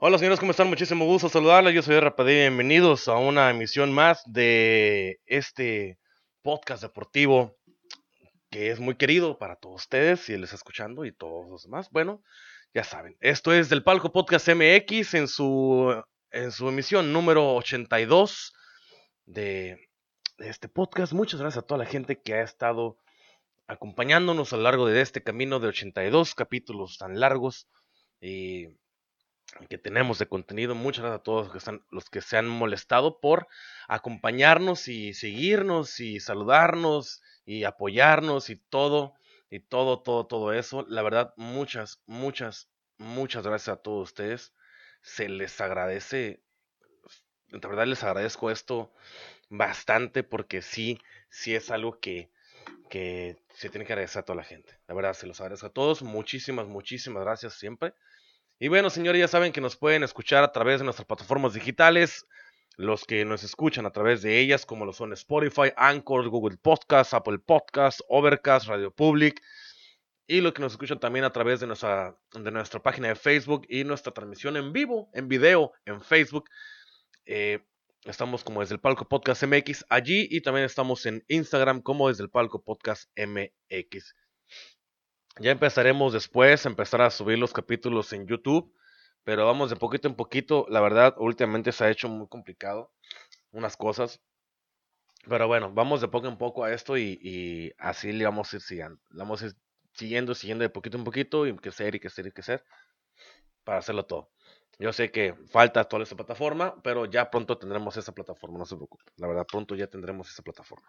Hola señores, ¿cómo están? Muchísimo gusto saludarles. Yo soy Rapadilla. Bienvenidos a una emisión más de este podcast deportivo que es muy querido para todos ustedes, si les está escuchando y todos los demás. Bueno, ya saben, esto es del Palco Podcast MX en su, en su emisión número 82 de, de este podcast. Muchas gracias a toda la gente que ha estado acompañándonos a lo largo de este camino de 82 capítulos tan largos. Y que tenemos de contenido. Muchas gracias a todos los que, están, los que se han molestado por acompañarnos y seguirnos y saludarnos y apoyarnos y todo, y todo, todo, todo eso. La verdad, muchas, muchas, muchas gracias a todos ustedes. Se les agradece, de verdad les agradezco esto bastante porque sí, sí es algo que, que se tiene que agradecer a toda la gente. La verdad, se los agradezco a todos. Muchísimas, muchísimas gracias siempre. Y bueno, señores, ya saben que nos pueden escuchar a través de nuestras plataformas digitales. Los que nos escuchan a través de ellas, como lo son Spotify, Anchor, Google Podcast, Apple Podcast, Overcast, Radio Public. Y los que nos escuchan también a través de nuestra, de nuestra página de Facebook y nuestra transmisión en vivo, en video, en Facebook. Eh, estamos como desde el Palco Podcast MX allí y también estamos en Instagram como desde el Palco Podcast MX. Ya empezaremos después a empezar a subir los capítulos en YouTube, pero vamos de poquito en poquito. La verdad, últimamente se ha hecho muy complicado unas cosas. Pero bueno, vamos de poco en poco a esto y, así le vamos a ir siguiendo. vamos a ir siguiendo, siguiendo de poquito en poquito y que ser y que ser y que ser para hacerlo todo. Yo sé que falta toda esta plataforma, pero ya pronto tendremos esa plataforma, no se preocupen. La verdad, pronto ya tendremos esa plataforma.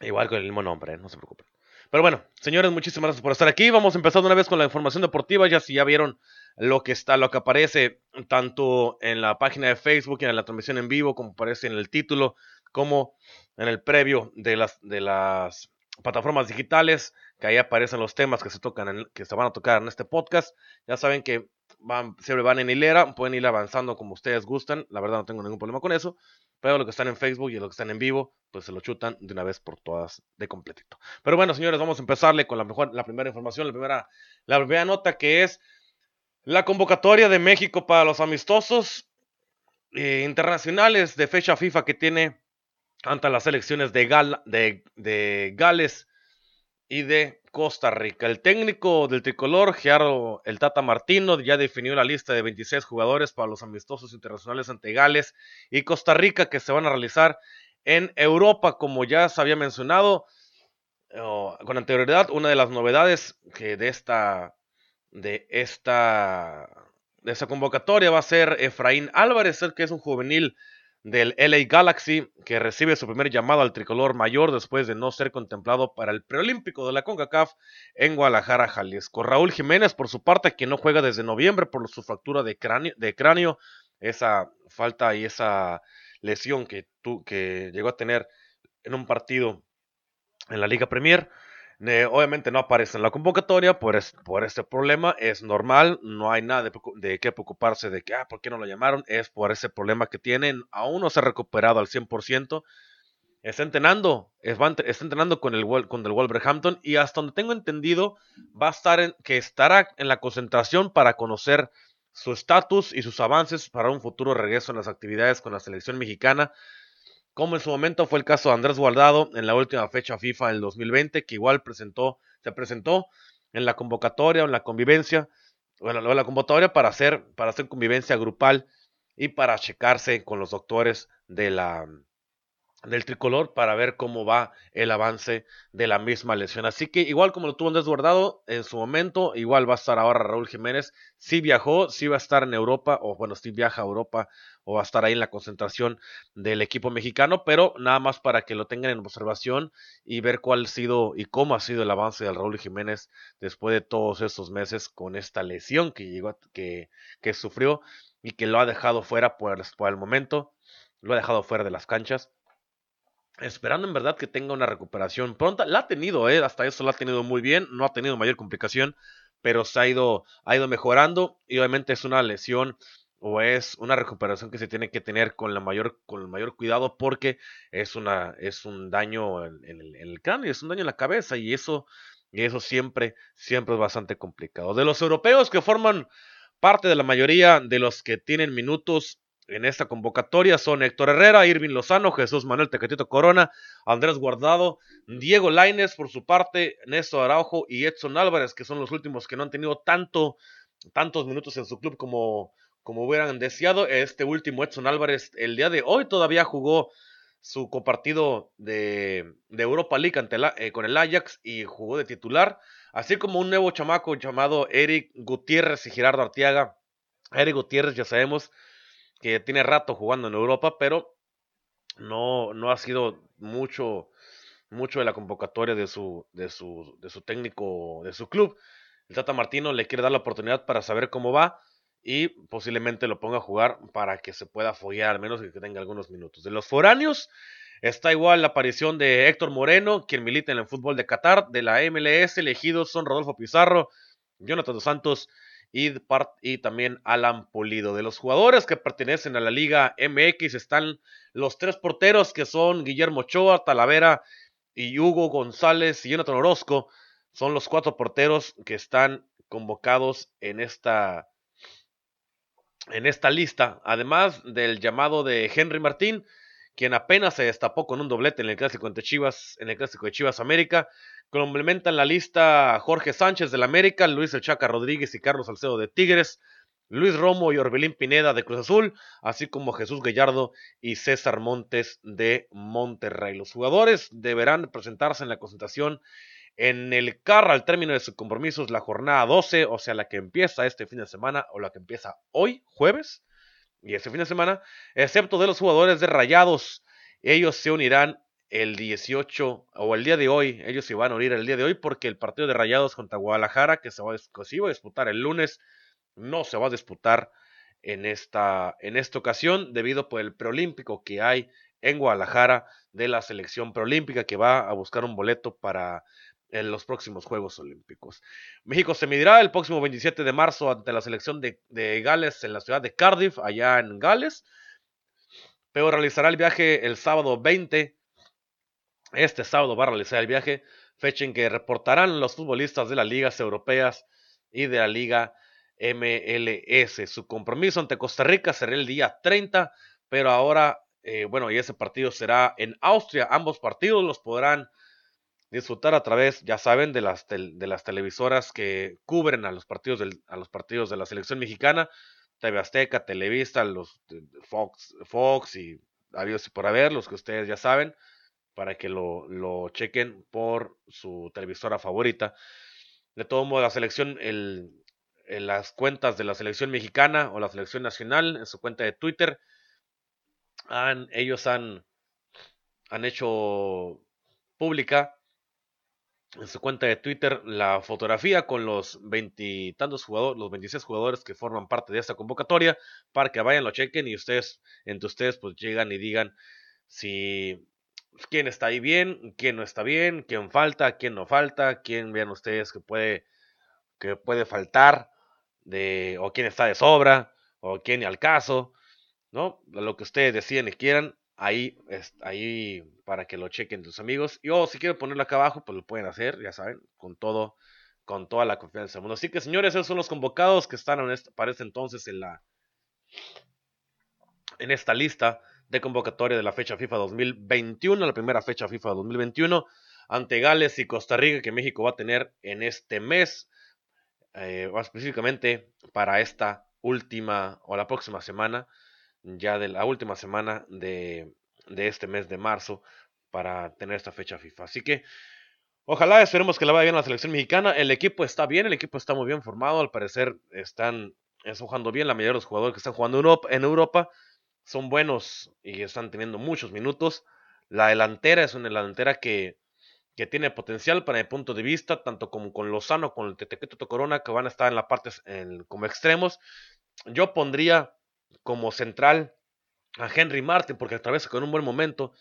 Igual con el mismo nombre, ¿eh? no se preocupen. Pero bueno, señores, muchísimas gracias por estar aquí. Vamos empezando una vez con la información deportiva. Ya si ya vieron lo que está, lo que aparece tanto en la página de Facebook y en la transmisión en vivo, como aparece en el título, como en el previo de las, de las plataformas digitales, que ahí aparecen los temas que se tocan, que se van a tocar en este podcast. Ya saben que van, siempre van en hilera, pueden ir avanzando como ustedes gustan. La verdad no tengo ningún problema con eso. Pero lo que están en Facebook y lo que están en vivo, pues se lo chutan de una vez por todas de completito. Pero bueno, señores, vamos a empezarle con la, mejor, la primera información, la primera, la primera nota que es la convocatoria de México para los amistosos eh, internacionales de fecha FIFA que tiene ante las elecciones de, Gal, de, de Gales y de Costa Rica. El técnico del tricolor, Gerardo El Tata Martino, ya definió la lista de 26 jugadores para los amistosos internacionales ante Gales y Costa Rica que se van a realizar en Europa, como ya se había mencionado con anterioridad. Una de las novedades que de esta de esta de esta convocatoria va a ser Efraín Álvarez, el que es un juvenil del LA Galaxy, que recibe su primer llamado al tricolor mayor después de no ser contemplado para el preolímpico de la CONCACAF en Guadalajara, Jalisco. Raúl Jiménez, por su parte, que no juega desde noviembre por su fractura de cráneo, de cráneo esa falta y esa lesión que, que llegó a tener en un partido en la Liga Premier obviamente no aparece en la convocatoria por, por este problema, es normal, no hay nada de, qué preocuparse de que, ah, ¿por qué no lo llamaron? Es por ese problema que tienen, aún no se ha recuperado al 100%, está entrenando, está entrenando con el, con el Wolverhampton y hasta donde tengo entendido va a estar en, que estará en la concentración para conocer su estatus y sus avances para un futuro regreso en las actividades con la selección mexicana como en su momento fue el caso de Andrés Guardado en la última fecha FIFA del 2020, que igual presentó, se presentó en la convocatoria o en la convivencia, bueno, en la convocatoria para hacer, para hacer convivencia grupal y para checarse con los doctores de la, del tricolor para ver cómo va el avance de la misma lesión. Así que igual como lo tuvo Andrés Guardado en su momento, igual va a estar ahora Raúl Jiménez. Si viajó, si va a estar en Europa, o bueno, si viaja a Europa, o va a estar ahí en la concentración del equipo mexicano, pero nada más para que lo tengan en observación y ver cuál ha sido y cómo ha sido el avance de Raúl Jiménez después de todos estos meses con esta lesión que llegó, que, sufrió y que lo ha dejado fuera por el momento, lo ha dejado fuera de las canchas esperando en verdad que tenga una recuperación pronta. La ha tenido, ¿eh? hasta eso la ha tenido muy bien, no ha tenido mayor complicación, pero se ha ido, ha ido mejorando y obviamente es una lesión o es una recuperación que se tiene que tener con, la mayor, con el mayor cuidado porque es, una, es un daño en, el, en el cráneo, es un daño en la cabeza y eso, y eso siempre, siempre es bastante complicado. De los europeos que forman parte de la mayoría de los que tienen minutos en esta convocatoria son Héctor Herrera, Irving Lozano, Jesús Manuel Tecatito Corona, Andrés Guardado, Diego Laines por su parte, Néstor Araujo y Edson Álvarez, que son los últimos que no han tenido tanto, tantos minutos en su club como, como hubieran deseado. Este último, Edson Álvarez, el día de hoy todavía jugó su compartido de, Europa League eh, con el Ajax y jugó de titular, así como un nuevo chamaco llamado Eric Gutiérrez y Gerardo Arteaga. Eric Gutiérrez, ya sabemos, que tiene rato jugando en Europa, pero no, no ha sido mucho, mucho de la convocatoria de su, de su, de su técnico, de su club. El Tata Martino le quiere dar la oportunidad para saber cómo va y posiblemente lo ponga a jugar para que se pueda follar, al menos que tenga algunos minutos. De los foráneos, está igual la aparición de Héctor Moreno, quien milita en el fútbol de Qatar, de la MLS, elegidos son Rodolfo Pizarro, Jonathan dos Santos y, también Alan Polido. De los jugadores que pertenecen a la Liga MX están los tres porteros que son Guillermo Ochoa, Talavera y Hugo González y Jonathan Orozco. Son los cuatro porteros que están convocados en esta, en esta lista. Además del llamado de Henry Martín, quien apenas se destapó con un doblete en el clásico de Chivas, en el clásico de Chivas América. Complementan la lista Jorge Sánchez del América, Luis El Chaca Rodríguez y Carlos Salcedo de Tigres, Luis Romo y Orbelín Pineda de Cruz Azul, así como Jesús Gallardo y César Montes de Monterrey. Los jugadores deberán presentarse en la concentración en el CAR al término de sus compromisos la jornada 12, o sea, la que empieza este fin de semana o la que empieza hoy, jueves, y este fin de semana, excepto de los jugadores de Rayados. Ellos se unirán el 18 o el día de hoy, ellos se van a unir el día de hoy porque el partido de Rayados contra Guadalajara, que se, va, iba a disputar el lunes, no se va a disputar en esta, en esta ocasión debido por el preolímpico que hay en Guadalajara de la selección preolímpica que va a buscar un boleto para en los próximos Juegos Olímpicos. México se medirá el próximo 27 de marzo ante la selección de, de Gales en la ciudad de Cardiff, allá en Gales, pero realizará el viaje el sábado 20 este sábado va a realizar el viaje, fecha en que reportarán los futbolistas de las ligas europeas y de la liga MLS. Su compromiso ante Costa Rica será el día 30, pero ahora, eh, bueno, y ese partido será en Austria. Ambos partidos los podrán disfrutar a través, ya saben, de las, de las televisoras que cubren a los, partidos a los partidos de la selección mexicana. TV Azteca, Televista, los Fox, Fox y habidos y por haber, los que ustedes ya saben para que lo, lo chequen por su televisora favorita. De todo modo, la selección, el, las cuentas de la selección mexicana o la selección nacional, en su cuenta de Twitter, han, ellos han, han hecho pública en su cuenta de Twitter la fotografía con los veintitantos jugadores, los 26 jugadores que forman parte de esta convocatoria, para que vayan, lo chequen y ustedes, entre ustedes, pues llegan y digan si quién está ahí bien, quién no está bien, quién falta, quién no falta, quién vean ustedes que puede, que puede faltar, de, o quién está de sobra, o quién al caso, ¿no? Lo que ustedes deciden y quieran, ahí, ahí para que lo chequen tus amigos. Y o si quieren ponerlo acá abajo, pues lo pueden hacer, ya saben, con todo, con toda la confianza del mundo. Así que señores, esos son los convocados que están en para este entonces en la en esta lista de convocatoria de la fecha FIFA 2021, la primera fecha FIFA 2021, ante Gales y Costa Rica que México va a tener en este mes, eh, específicamente para esta última o la próxima semana, ya de la última semana de, de este mes de marzo para tener esta fecha FIFA. Así que ojalá esperemos que la vaya bien la selección mexicana. El equipo está bien, el equipo está muy bien formado. Al parecer están, jugando bien. La mayoría de los jugadores que están jugando en Europa son buenos y están teniendo muchos minutos. La delantera es una delantera que, que tiene potencial para mi punto de vista, tanto como con Lozano, con el Tetequeto Corona, que van a estar en la parte como extremos. Yo pondría como central a Henry Martin, porque atraviesa con un buen momento.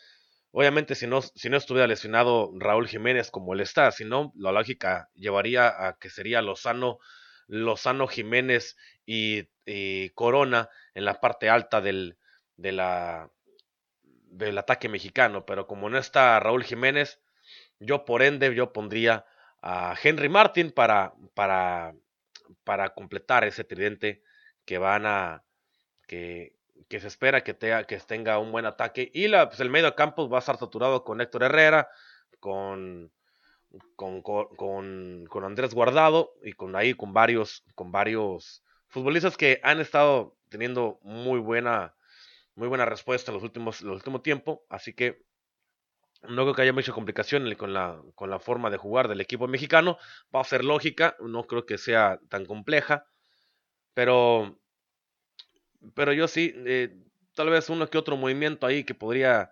Obviamente, si no, si no estuviera lesionado Raúl Jiménez como él está, si no, la lógica llevaría a que sería Lozano, Lozano Jiménez y, Corona en la parte alta del, del ataque mexicano. Pero como no está Raúl Jiménez, yo por ende, yo pondría a Henry Martin para, para, para completar ese tridente que van a, que, se espera que, que tenga un buen ataque. Y la, pues el medio campo va a estar saturado con Héctor Herrera, con, con, con, con, Andrés Guardado y con ahí con varios, con varios futbolistas que han estado teniendo muy buena, muy buena respuesta en los últimos, los. Así que no creo que haya mucha complicación con la, con la forma de jugar del equipo mexicano. Va a ser lógica, no creo que sea tan compleja. Pero pero yo sí, eh, tal vez uno que otro movimiento ahí que podría,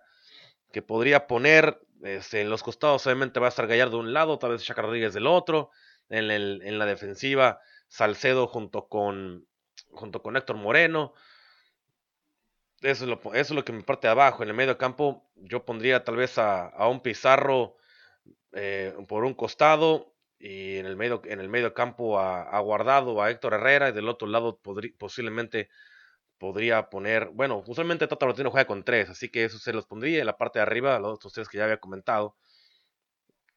que podría poner. Este, en los costados obviamente va a estar Gallardo de un lado, tal vez Chaca Rodríguez del otro. En, el, en la defensiva, Salcedo junto con, junto con Héctor Moreno. Eso es, lo, eso es lo que me parte de abajo. En el medio campo yo pondría tal vez a, a un Pizarro eh, por un costado y en el medio, en el medio campo a, a Guardado, a Héctor Herrera y del otro lado posiblemente podría poner, bueno, usualmente Tata Martino juega con tres, así que eso se los pondría en la parte de arriba, los otros tres que ya había comentado.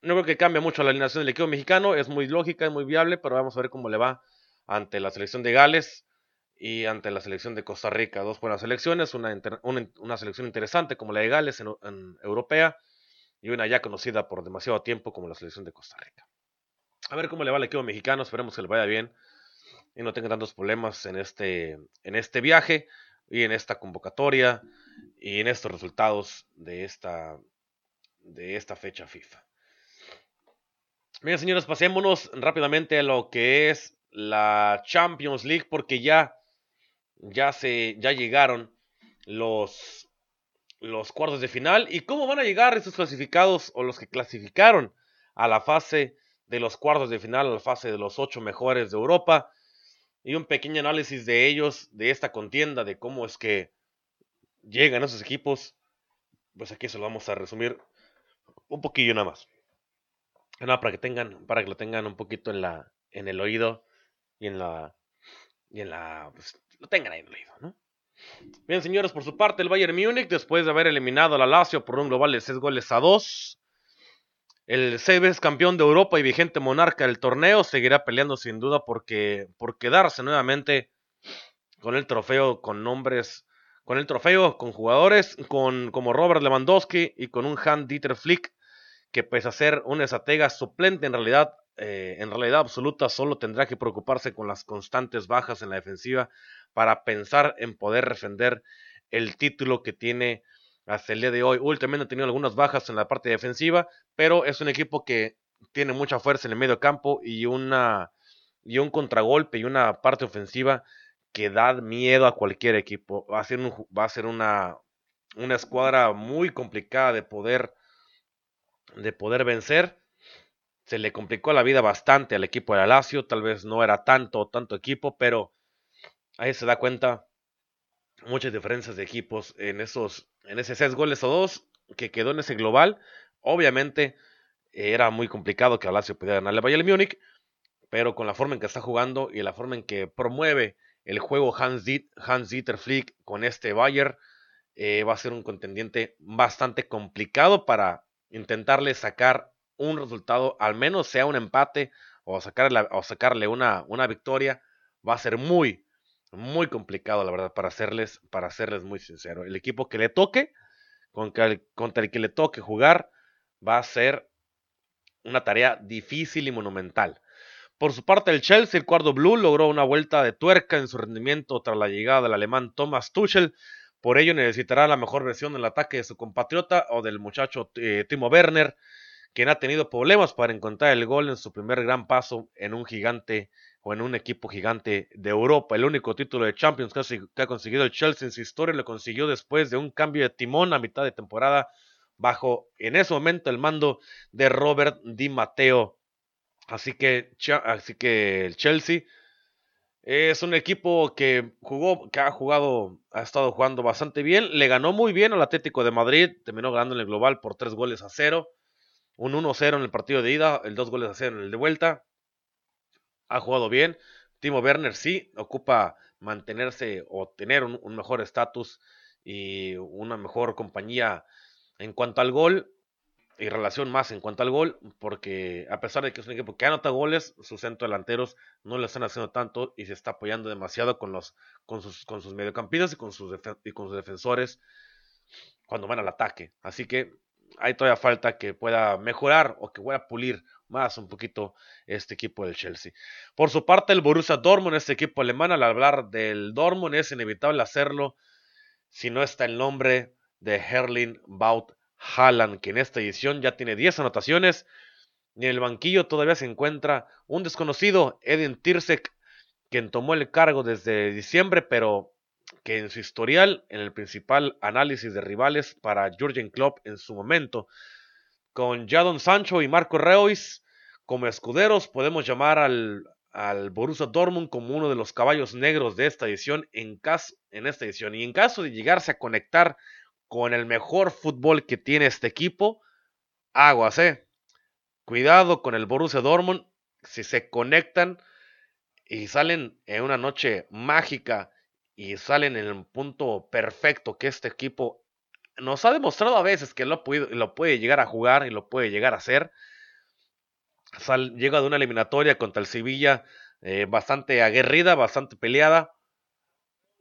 No creo que cambie mucho la alineación del equipo mexicano, es muy lógica, es muy viable, pero vamos a ver cómo le va ante la selección de Gales y ante la selección de Costa Rica. Dos buenas selecciones, una, una, selección interesante como la de Gales en, en, europea y una ya conocida por demasiado tiempo como la selección de Costa Rica. A ver cómo le va al equipo mexicano, esperemos que le vaya bien y no tenga tantos problemas en este, en este viaje y en esta convocatoria y en estos resultados de esta, de esta fecha FIFA. Bien, señores, pasémonos rápidamente a lo que es la Champions League porque ya, ya, se, ya llegaron los, los cuartos de final y cómo van a llegar esos clasificados o los que clasificaron a la fase de los cuartos de final, a la fase de los ocho mejores de Europa y un pequeño análisis de ellos, de esta contienda, de cómo es que llegan esos equipos, pues aquí se lo vamos a resumir un poquillo nada más. Nada, para que tengan, para que lo tengan un poquito en la, en el oído y en la, y en la, pues, lo tengan ahí en el oído, ¿no? Bien, señores, por su parte, el Bayern Múnich, después de haber eliminado a la Lazio por un global de 6 goles a 2, el Sebes, campeón de Europa y vigente monarca del torneo, seguirá peleando sin duda porque, por quedarse nuevamente con el trofeo, con nombres, con el trofeo, con jugadores con, como Robert Lewandowski y con un Hans Dieter Flick, que pese a ser un estratega suplente en realidad, eh, en realidad absoluta, solo tendrá que preocuparse con las constantes bajas en la defensiva para pensar en poder defender el título que tiene hasta el día de hoy. Últimamente ha tenido algunas bajas en la parte defensiva, pero es un equipo que tiene mucha fuerza en el medio campo y, una, y un contragolpe y una parte ofensiva que da miedo a cualquier equipo. Va a ser, va a ser una, una escuadra muy complicada de poder, de poder vencer. Se le complicó la vida bastante al equipo de Lazio, tal vez no era tanto tanto equipo, pero ahí se da cuenta muchas diferencias de equipos en esos, en ese 6 goles o 2 que quedó en ese global. Obviamente era muy complicado que Alacio pudiera ganarle a Bayern Múnich, pero con la forma en que está jugando y la forma en que promueve el juego Hans, Dieter Flick con este Bayern, eh, va a ser un contendiente bastante complicado para intentarle sacar un resultado, al menos sea un empate o sacarle, o sacarle una, una victoria, va a ser muy, muy complicado, la verdad, para hacerles, para hacerles muy sincero. El equipo que le toque, contra el, el que le toque jugar, va a ser una tarea difícil y monumental. Por su parte, el Chelsea, el cuarto blue, logró una vuelta de tuerca en su rendimiento tras la llegada del alemán Thomas Tuchel Por ello necesitará la mejor versión del ataque de su compatriota o del muchacho eh, Timo Werner, quien ha tenido problemas para encontrar el gol en su primer gran paso en un gigante o en un equipo gigante de Europa. El único título de Champions que ha conseguido el Chelsea en su historia lo consiguió después de un cambio de timón a mitad de temporada bajo en ese momento el mando de Robert Di Matteo. Así que, así que el Chelsea es un equipo que jugó, que ha jugado, ha estado jugando bastante bien. Le ganó muy bien al Atlético de Madrid, terminó ganando en el global por tres goles a cero. Un 1-0 en el partido de ida, el dos goles a cero en el de vuelta. Ha jugado bien. Timo Werner sí ocupa mantenerse o tener un, mejor estatus y una mejor compañía en cuanto al gol y relación más en cuanto al gol, porque a pesar de que es un equipo que anota goles, sus centros delanteros no lo están haciendo tanto y se está apoyando demasiado con, los, con, sus, con sus mediocampistas y con sus, y con sus defensores cuando van al ataque. Así que hay todavía falta que pueda mejorar o que pueda pulir más un poquito este equipo del Chelsea. Por su parte, el Borussia Dortmund, este equipo alemán, al hablar del Dortmund es inevitable hacerlo si no está el nombre de Herling Baut Haaland, que en esta edición ya tiene 10 anotaciones. Y en el banquillo todavía se encuentra un desconocido, Edin Tirsek, quien tomó el cargo desde diciembre, pero que en su historial, en el principal análisis de rivales para Jurgen Klopp en su momento, con Jadon Sancho y Marco Reus como escuderos, podemos llamar al, al Borussia Dortmund como uno de los caballos negros de esta edición en, en esta edición. Y en caso de llegarse a conectar con el mejor fútbol que tiene este equipo, aguas, eh. Cuidado con el Borussia Dortmund. Si se conectan y salen en una noche mágica y salen en el punto perfecto que este equipo nos ha demostrado a veces que lo puede, llegar a jugar y lo puede llegar a hacer. llega de una eliminatoria contra el Sevilla eh, bastante aguerrida, bastante peleada.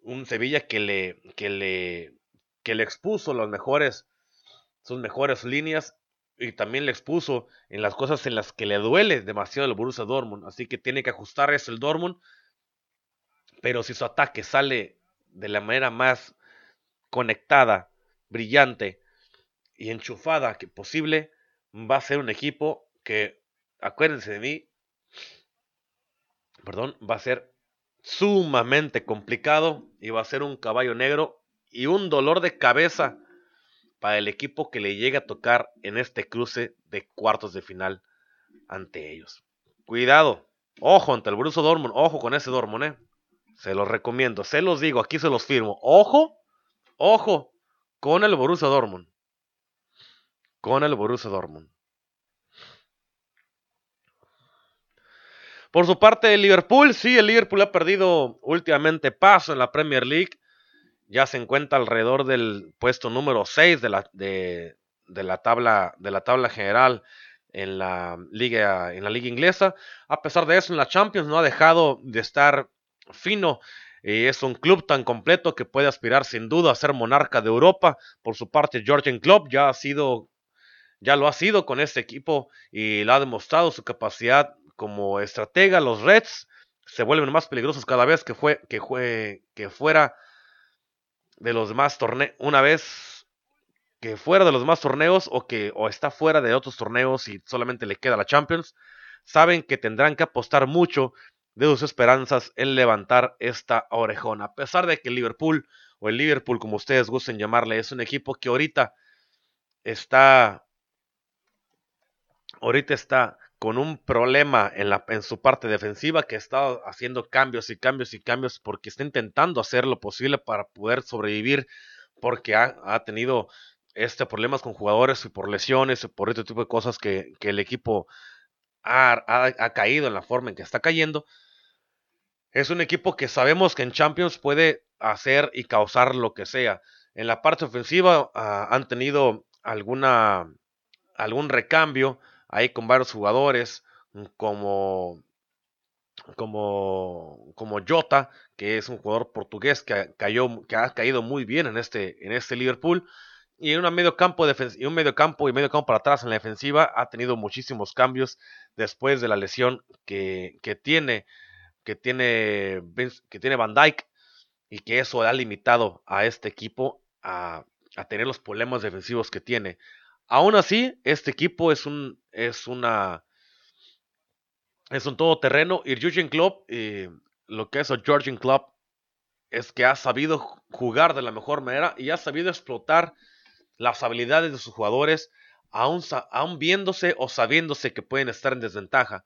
Un Sevilla que le, que le que le expuso los mejores, sus mejores líneas y también le expuso en las cosas en las que le duele demasiado el Borussia Dortmund, así que tiene que ajustar eso el Dortmund, pero si su ataque sale de la manera más conectada, brillante y enchufada que posible, va a ser un equipo que, acuérdense de mí, perdón, va a ser sumamente complicado y va a ser un caballo negro y un dolor de cabeza para el equipo que le llegue a tocar en este cruce de cuartos de final ante ellos. Cuidado, ojo ante el Borussia Dortmund, ojo con ese Dortmund, eh. Se los recomiendo, se los digo, aquí se los firmo. Ojo, ojo con el Borussia Dortmund. Con el Borussia Dortmund. Por su parte, el Liverpool, sí, el Liverpool ha perdido últimamente paso en la Premier League ya se encuentra alrededor del puesto número 6 de la, de, la, tabla, de la tabla general en la, liga, en la liga inglesa. A pesar de eso, en la Champions no ha dejado de estar fino. Y es un club tan completo que puede aspirar sin duda a ser monarca de Europa. Por su parte, Georgian Club ya ha sido, ya lo ha sido con este equipo y le ha demostrado su capacidad como estratega. Los Reds se vuelven más peligrosos cada vez que fue, que, fue, que fuera de los más torneos, una vez que fuera de los más torneos o que o está fuera de otros torneos y solamente le queda la Champions, saben que tendrán que apostar mucho de sus esperanzas en levantar esta orejona. A pesar de que Liverpool o el Liverpool, como ustedes gusten llamarle, es un equipo que ahorita está ahorita está con un problema en, la, en su parte defensiva que está haciendo cambios y cambios y cambios porque está intentando hacer lo posible para poder sobrevivir porque ha, tenido este problemas con jugadores y por lesiones y por este tipo de cosas que, el equipo ha, caído en la forma en que está cayendo. Es un equipo que sabemos que en Champions puede hacer y causar lo que sea. En la parte ofensiva ah, han tenido alguna algún recambio ahí con varios jugadores mm, como como como Jota, que es un jugador portugués que, cayó, que ha caído muy bien en este, en este Liverpool. Y un medio campo y un medio campo y medio para atrás en la defensiva ha tenido muchísimos cambios después de la lesión que, que tiene que tiene que tiene Van Dyke y que eso ha limitado a este equipo a, tener los problemas defensivos que tiene. Aún así, este equipo es un, es una, es un todoterreno. Y Jurgen Klopp, eh, lo que es el Georgian Club, es que ha sabido jugar de la mejor manera y ha sabido explotar las habilidades de sus jugadores, aún, aún viéndose o sabiéndose que pueden estar en desventaja.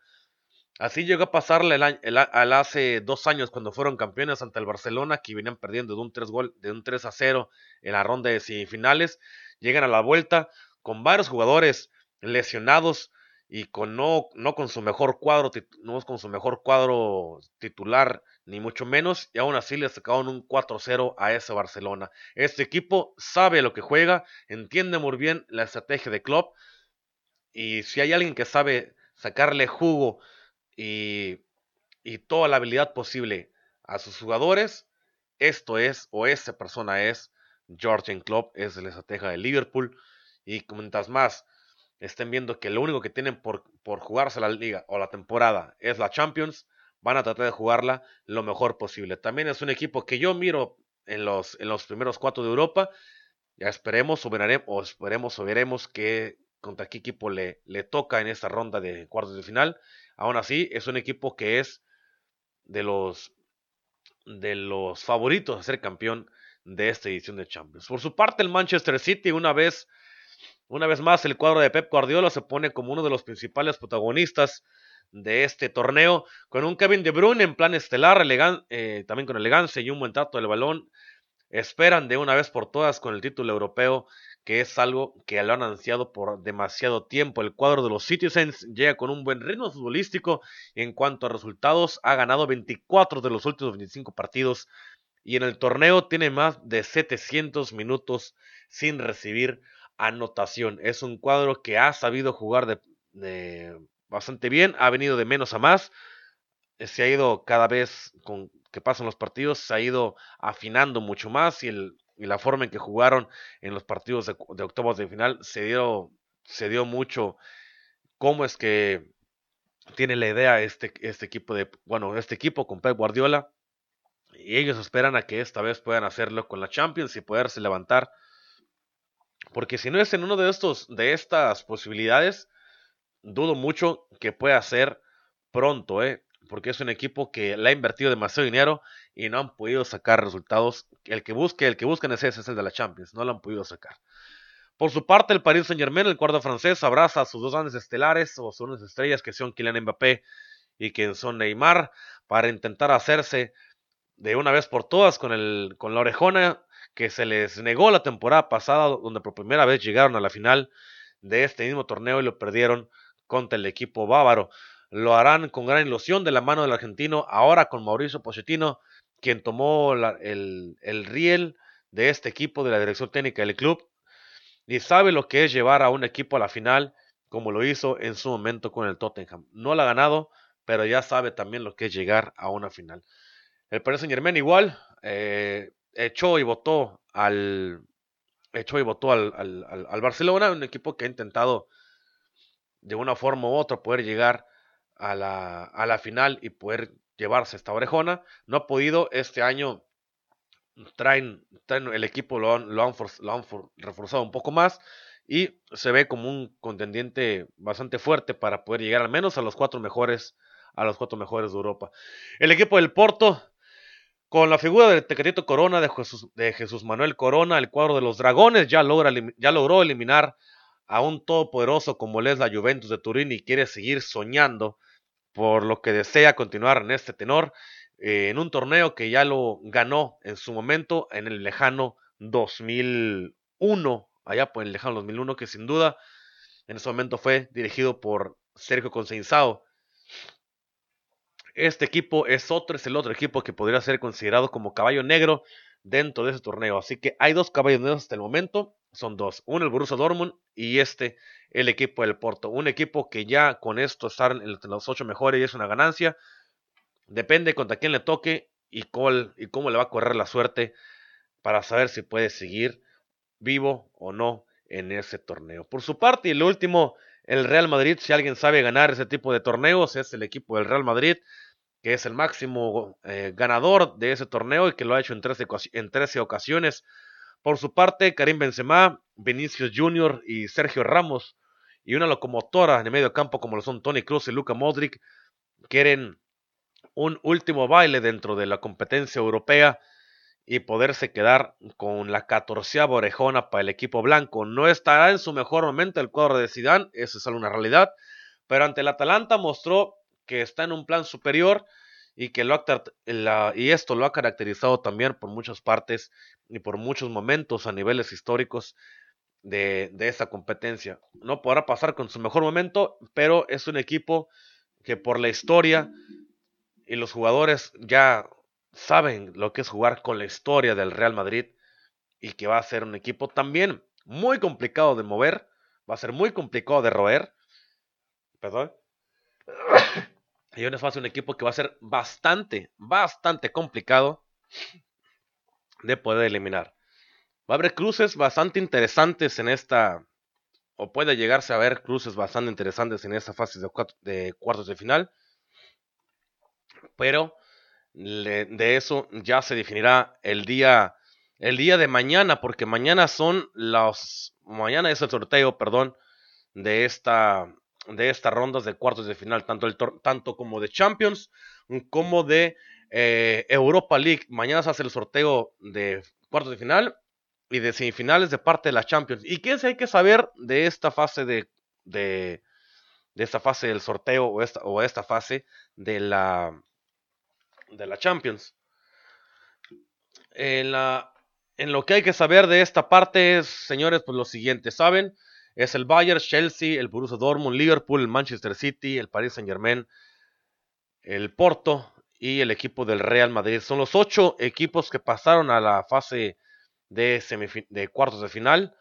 Así llegó a pasarle el, hace dos años cuando fueron campeones ante el Barcelona, que venían perdiendo de un 3, gol, de un 3 a 0 en la ronda de semifinales. Llegan a la vuelta con varios jugadores lesionados y con no, no con su mejor cuadro, no con su mejor cuadro titular, ni mucho menos, y aún así le sacaron un 4-0 a ese Barcelona. Este equipo sabe lo que juega, entiende muy bien la estrategia de Klopp, y si hay alguien que sabe sacarle jugo y, toda la habilidad posible a sus jugadores, esto es, o esa persona es, George Klopp, es la estrategia de Liverpool. Y mientras más estén viendo que lo único que tienen por, por jugarse la liga o la temporada es la Champions, van a tratar de jugarla lo mejor posible. También es un equipo que yo miro en los, en los primeros cuatro de Europa. Ya esperemos o, o esperemos veremos que contra qué equipo le, le toca en esta ronda de cuartos de final. Aún así, es un equipo que es de los, de los favoritos a ser campeón de esta edición de Champions. Por su parte, el Manchester City, una vez, una vez más, el cuadro de Pep Guardiola se pone como uno de los principales protagonistas de este torneo, con un Kevin De Bruyne en plan estelar, eh, también con elegancia y un buen trato del balón. Esperan de una vez por todas con el título europeo que es algo que lo han ansiado por demasiado tiempo. El cuadro de los Citizens llega con un buen ritmo futbolístico. En cuanto a resultados, ha ganado 24 de los últimos 25 partidos y en el torneo tiene más de 700 minutos sin recibir anotación. Es un cuadro que ha sabido jugar de, bastante bien, ha venido de menos a más, se ha ido cada vez con que pasan los partidos, se ha ido afinando mucho más y el y la forma en que jugaron en los partidos de, octavos de final se dio, se dio mucho cómo es que tiene la idea este, este equipo de, bueno, este equipo con Pep Guardiola y ellos esperan a que esta vez puedan hacerlo con la Champions y poderse levantar porque si no es en uno de estos de estas posibilidades dudo mucho que pueda ser pronto, ¿eh? porque es un equipo que le ha invertido demasiado dinero y no han podido sacar resultados. El que busque, el que buscan es ese, es el de la Champions, no lo han podido sacar. Por su parte, el Paris Saint Germain, el cuadro francés, abraza a sus dos grandes estelares o sus estrellas que son Kylian Mbappé y que son Neymar para intentar hacerse de una vez por todas con, el, con la orejona que se les negó la temporada pasada, donde por primera vez llegaron a la final de este mismo torneo y lo perdieron contra el equipo bávaro lo harán con gran ilusión de la mano del argentino, ahora con Mauricio Pochettino, quien tomó el, el riel de este equipo, de la dirección técnica del club, y sabe lo que es llevar a un equipo a la final, como lo hizo en su momento con el Tottenham. No lo ha ganado, pero ya sabe también lo que es llegar a una final. El Paris Saint Germain igual eh, echó y votó al echó y votó al, al, al, Barcelona, un equipo que ha intentado de una forma u otra poder llegar a la, a la final y poder llevarse esta orejona. No ha podido este año. Traen, el equipo lo han, lo han, reforzado un poco más y se ve como un contendiente bastante fuerte para poder llegar al menos a los cuatro mejores a los cuatro mejores de Europa. El equipo del Porto con la figura del Tecatito Corona de Jesús, Manuel Corona, el cuadro de los Dragones ya logra ya logró eliminar a un todopoderoso como es la Juventus de Turín y quiere seguir soñando por lo que desea continuar en este tenor eh, en un torneo que ya lo ganó en su momento en el lejano 2001, allá por el lejano 2001, que sin duda en ese momento fue dirigido por Sergio Conceição. Este equipo es otro, es el otro equipo que podría ser considerado como caballo negro dentro de ese torneo. Así que hay dos caballos negros hasta el momento, son dos, uno el Borussia Dortmund y este el equipo del Porto. Un equipo que ya con esto estar en los ocho mejores y es una ganancia. Depende contra quién le toque y, y cómo le va a correr la suerte para saber si puede seguir vivo o no en ese torneo. Por su parte, y el último, el Real Madrid, si alguien sabe ganar ese tipo de torneos, es el equipo del Real Madrid, que es el máximo eh, ganador de ese torneo y que lo ha hecho en 13, en 13 ocasiones Por su parte, Karim Benzema, Vinicius Jr. y Sergio Ramos y una locomotora en el medio campo como lo son Tony Cruz y Luka Modric quieren un último baile dentro de la competencia europea y poderse quedar con la catorceava orejona para el equipo blanco. No estará en su mejor momento el cuadro de Zidane, eso es una realidad, pero ante el Atalanta mostró que está en un plan superior y que lo y esto lo ha caracterizado también por muchas partes y por muchos momentos a niveles históricos de, de esta competencia. No podrá pasar con su mejor momento, pero es un equipo que por la historia y los jugadores ya saben lo que es jugar con la historia del Real Madrid y que va a ser un equipo también muy complicado de mover, va a ser muy complicado de roer. Perdón. Y aún es un equipo que va a ser bastante, bastante complicado de poder eliminar. Va a haber cruces bastante interesantes en esta, o puede llegarse a ver cruces bastante interesantes en esta fase de, de cuartos de final. Pero de eso ya se definirá el día, el día de mañana, porque mañana son los, mañana es el sorteo, perdón, de esta, de estas rondas de cuartos de final, tanto, el, tanto como de Champions como de eh, Europa League. Mañana se hace el sorteo de cuartos de final y de semifinales de parte de la Champions. ¿Y qué hay que saber de esta fase de, de, de esta fase del sorteo o esta, o esta fase de la de la Champions. En, la, en lo que hay que saber de esta parte es, señores, pues lo siguiente, ¿saben? Es el Bayern, Chelsea, el Borussia Dortmund, Liverpool, el Manchester City, el Paris Saint Germain, el Porto y el equipo del Real Madrid. Son los ocho equipos que pasaron a la fase de, cuartos de final.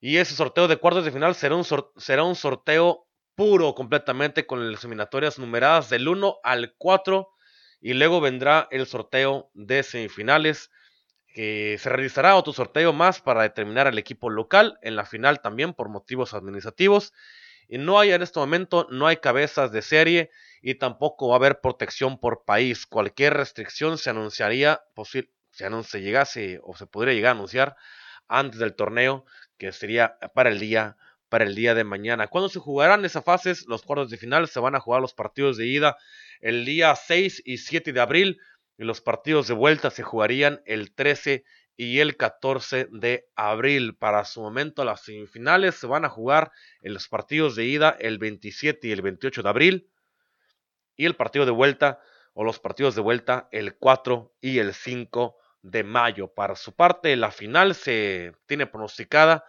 Y ese sorteo de cuartos de final será un, será un sorteo puro completamente con las eliminatorias numeradas del 1 al 4 y luego vendrá el sorteo de semifinales, que se realizará otro sorteo más para determinar el equipo local en la final también por motivos administrativos. Y no hay en este momento, no hay cabezas de serie y tampoco va a haber protección por país. Cualquier restricción se anunciaría, si se llegase o se podría llegar a anunciar antes del torneo, que sería para el día para el día de mañana. ¿Cuándo se jugarán esas fases? Los cuartos de final se van a jugar los partidos de ida el día 6 y 7 de abril y los partidos de vuelta se jugarían el 13 y el 14 de abril. Para su momento las semifinales se van a jugar en los partidos de ida el 27 y el 28 de abril y el partido de vuelta o los partidos de vuelta el 4 y el 5 de mayo. Para su parte la final se tiene pronosticada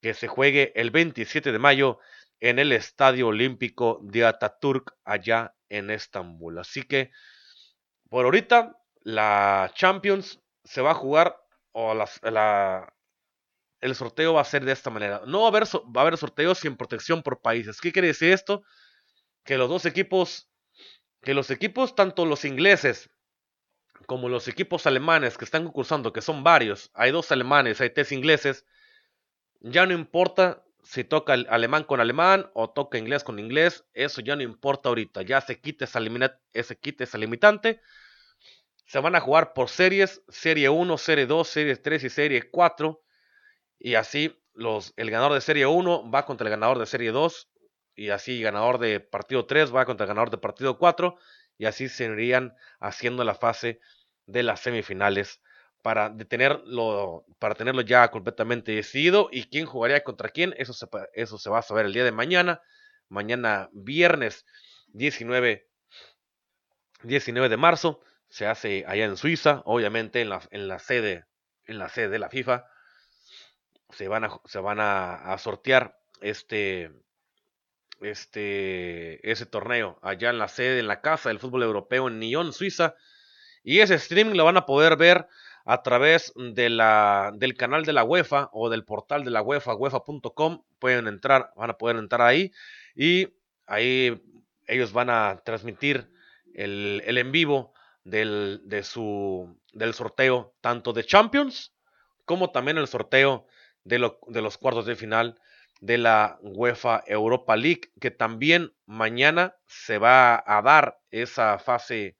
que se juegue el 27 de mayo en el Estadio Olímpico de Ataturk allá en Estambul. Así que por ahorita la Champions se va a jugar o el sorteo va a ser de esta manera. No va a, haber, va a haber sorteos sin protección por países. ¿Qué quiere decir esto? Que los dos equipos, que los equipos, tanto los ingleses como los equipos alemanes que están concursando, que son varios, hay dos alemanes, hay tres ingleses, ya no importa si toca alemán con alemán o toca inglés con inglés, eso ya no importa ahorita, ya se quita esa, quita esa limitante. Se van a jugar por series, serie 1, serie 2, serie 3 y serie 4. Y así los, el ganador de serie 1 va contra el ganador de serie 2. Y así el ganador de partido 3 va contra el ganador de partido 4. Y así se irían haciendo la fase de las semifinales para, detenerlo, para tenerlo ya completamente decidido y quién jugaría contra quién, eso se, eso se va a saber el día de mañana, mañana viernes 19, 19 de marzo, se hace allá en Suiza, obviamente en la, en la sede en la sede de la FIFA se van a, se van a, sortear este este ese torneo allá en la sede en la casa del fútbol europeo en Nyon, Suiza y ese streaming lo van a poder ver a través del canal de la UEFA o del portal de la UEFA, UEFA.com. Pueden entrar, van a poder entrar ahí y ahí ellos van a transmitir el, en vivo del sorteo tanto de Champions como también el sorteo de, de los cuartos de final de la UEFA Europa League, que también mañana se va a dar esa fase,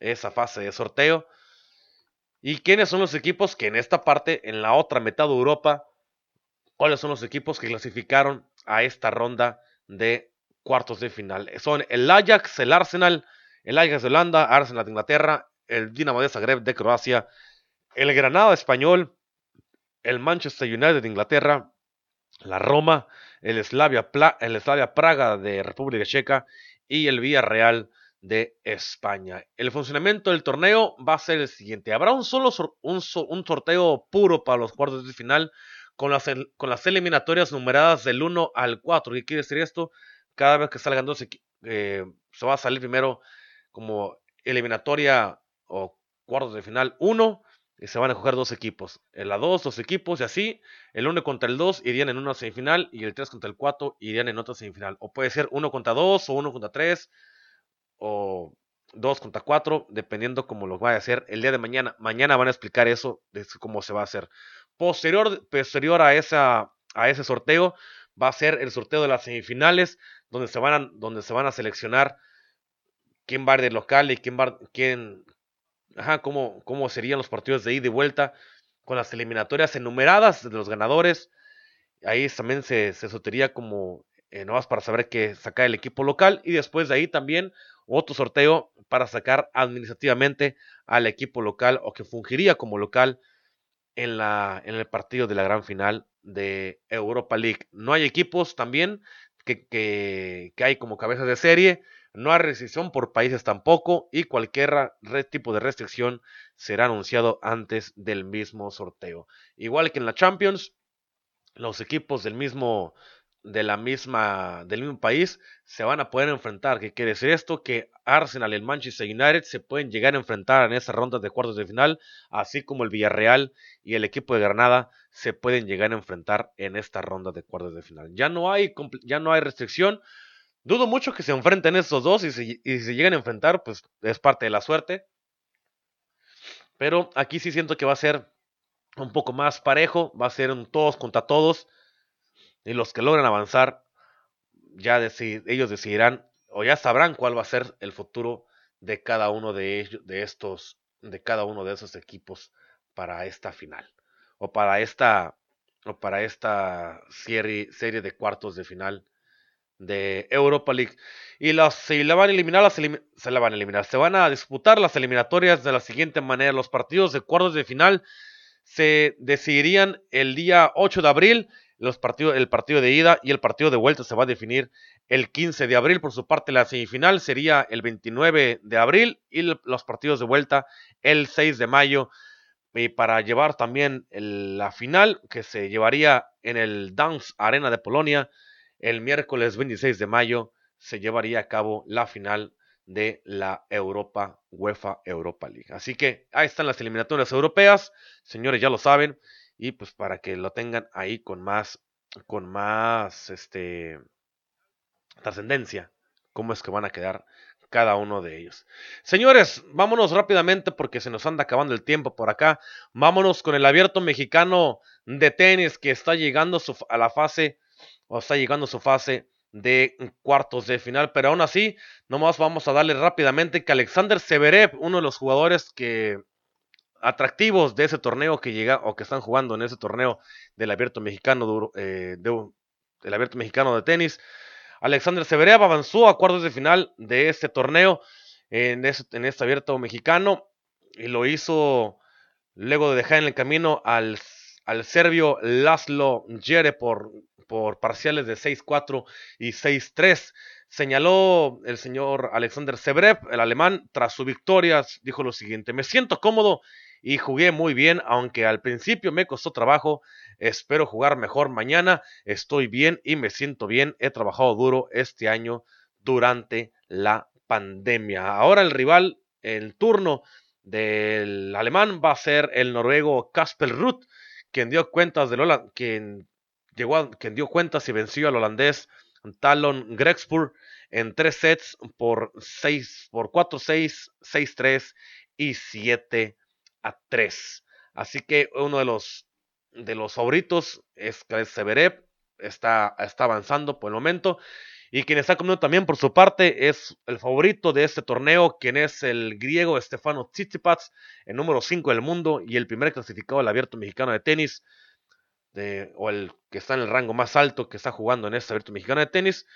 esa fase de sorteo ¿Y quiénes son los equipos que en esta parte, en la otra mitad de Europa, cuáles son los equipos que clasificaron a esta ronda de cuartos de final? Son el Ajax, el Arsenal, el Ajax de Holanda, Arsenal de Inglaterra, el Dinamo de Zagreb de Croacia, el Granada español, el Manchester United de Inglaterra, la Roma, el Slavia, Praga de República Checa y el Villarreal de España. El funcionamiento del torneo va a ser el siguiente. Habrá un solo un, sorteo puro para los cuartos de final con las, con las eliminatorias numeradas del 1 al 4. ¿Qué quiere decir esto? Cada vez que salgan dos eh, se va a salir primero como eliminatoria o cuartos de final 1 y se van a coger dos equipos. En la 2, dos equipos y así. El 1 contra el 2 irían en una semifinal y el 3 contra el 4 irían en otra semifinal. O puede ser 1 contra 2 o 1 contra 3 o 2 contra 4, dependiendo cómo lo vaya a hacer el día de mañana. Mañana van a explicar eso, de cómo se va a hacer. Posterior, posterior a, esa, a ese sorteo, va a ser el sorteo de las semifinales, donde se van a, donde se van a seleccionar quién va a de local y quién va, quién, ajá, cómo, cómo serían los partidos de ida y vuelta con las eliminatorias enumeradas de los ganadores. Ahí también se, se sortearía como eh, no para saber que sacar el equipo local y después de ahí también otro sorteo para sacar administrativamente al equipo local o que fungiría como local en, la, en el partido de la gran final de Europa League. No hay equipos también que, que, hay como cabezas de serie, no hay restricción por países tampoco y cualquier tipo de restricción será anunciado antes del mismo sorteo. Igual que en la Champions, los equipos del mismo de la misma, del mismo país se van a poder enfrentar. ¿Qué quiere decir esto? Que Arsenal y el Manchester United se pueden llegar a enfrentar en esa ronda de cuartos de final, así como el Villarreal y el equipo de Granada se pueden llegar a enfrentar en esta ronda de cuartos de final. Ya no hay, ya no hay restricción. Dudo mucho que se enfrenten estos dos y si, y se llegan a enfrentar, pues es parte de la suerte. Pero aquí sí siento que va a ser un poco más parejo, va a ser un todos contra todos y los que logran avanzar, ya ellos decidirán o ya sabrán cuál va a ser el futuro de cada uno de ellos, de estos, de cada uno de esos equipos para esta final o para esta o para esta serie, serie de cuartos de final de Europa League. Y las, se van a eliminar, se la van a eliminar. Se van a disputar las eliminatorias de la siguiente manera. Los partidos de cuartos de final se decidirían el día 8 de abril los partidos, el partido de ida y el partido de vuelta se va a definir el 15 de abril. Por su parte, la semifinal sería el 29 de abril y los partidos de vuelta el 6 de mayo. Y para llevar también la final que se llevaría en el Dance Arena de Polonia el miércoles 26 de mayo, se llevaría a cabo la final de la Europa UEFA Europa League. Así que ahí están las eliminatorias europeas, señores ya lo saben y pues para que lo tengan ahí con más, con más, este, trascendencia, cómo es que van a quedar cada uno de ellos. Señores, vámonos rápidamente porque se nos anda acabando el tiempo por acá. Vámonos con el abierto mexicano de tenis que está llegando a la fase, o está llegando a su fase de cuartos de final, pero aún así, nomás vamos a darle rápidamente que Alexander Severev, uno de los jugadores que atractivos de ese torneo que llega o que están jugando en ese torneo del abierto mexicano eh, de, del abierto mexicano de tenis. Alexander Severev avanzó a cuartos de final de este torneo en, este abierto mexicano y lo hizo luego de dejar en el camino al, al serbio Laszlo Jere por, por parciales de 6-4 y 6-3. Señaló el señor Alexander Severev, el alemán, tras su victoria, dijo lo siguiente, me siento cómodo y jugué muy bien, aunque al principio me costó trabajo. Espero jugar mejor mañana. Estoy bien y me siento bien. He trabajado duro este año durante la pandemia. Ahora el rival, el turno del alemán va a ser el noruego Kasper Ruth, quien dio cuentas del quien llegó quien dio cuentas y venció al holandés Talon Grexpur en tres sets por 6 por 4 6 6 3 y 7 a 3. Así que uno de los, de los favoritos es Severev, está, está avanzando por el momento. Y quien está comiendo también por su parte es el favorito de este torneo, quien es el griego Stefano Tsitsipas, el número 5 del mundo y el primer clasificado del abierto mexicano de tenis, o el que está en el rango más alto que está jugando en este abierto mexicano de tenis.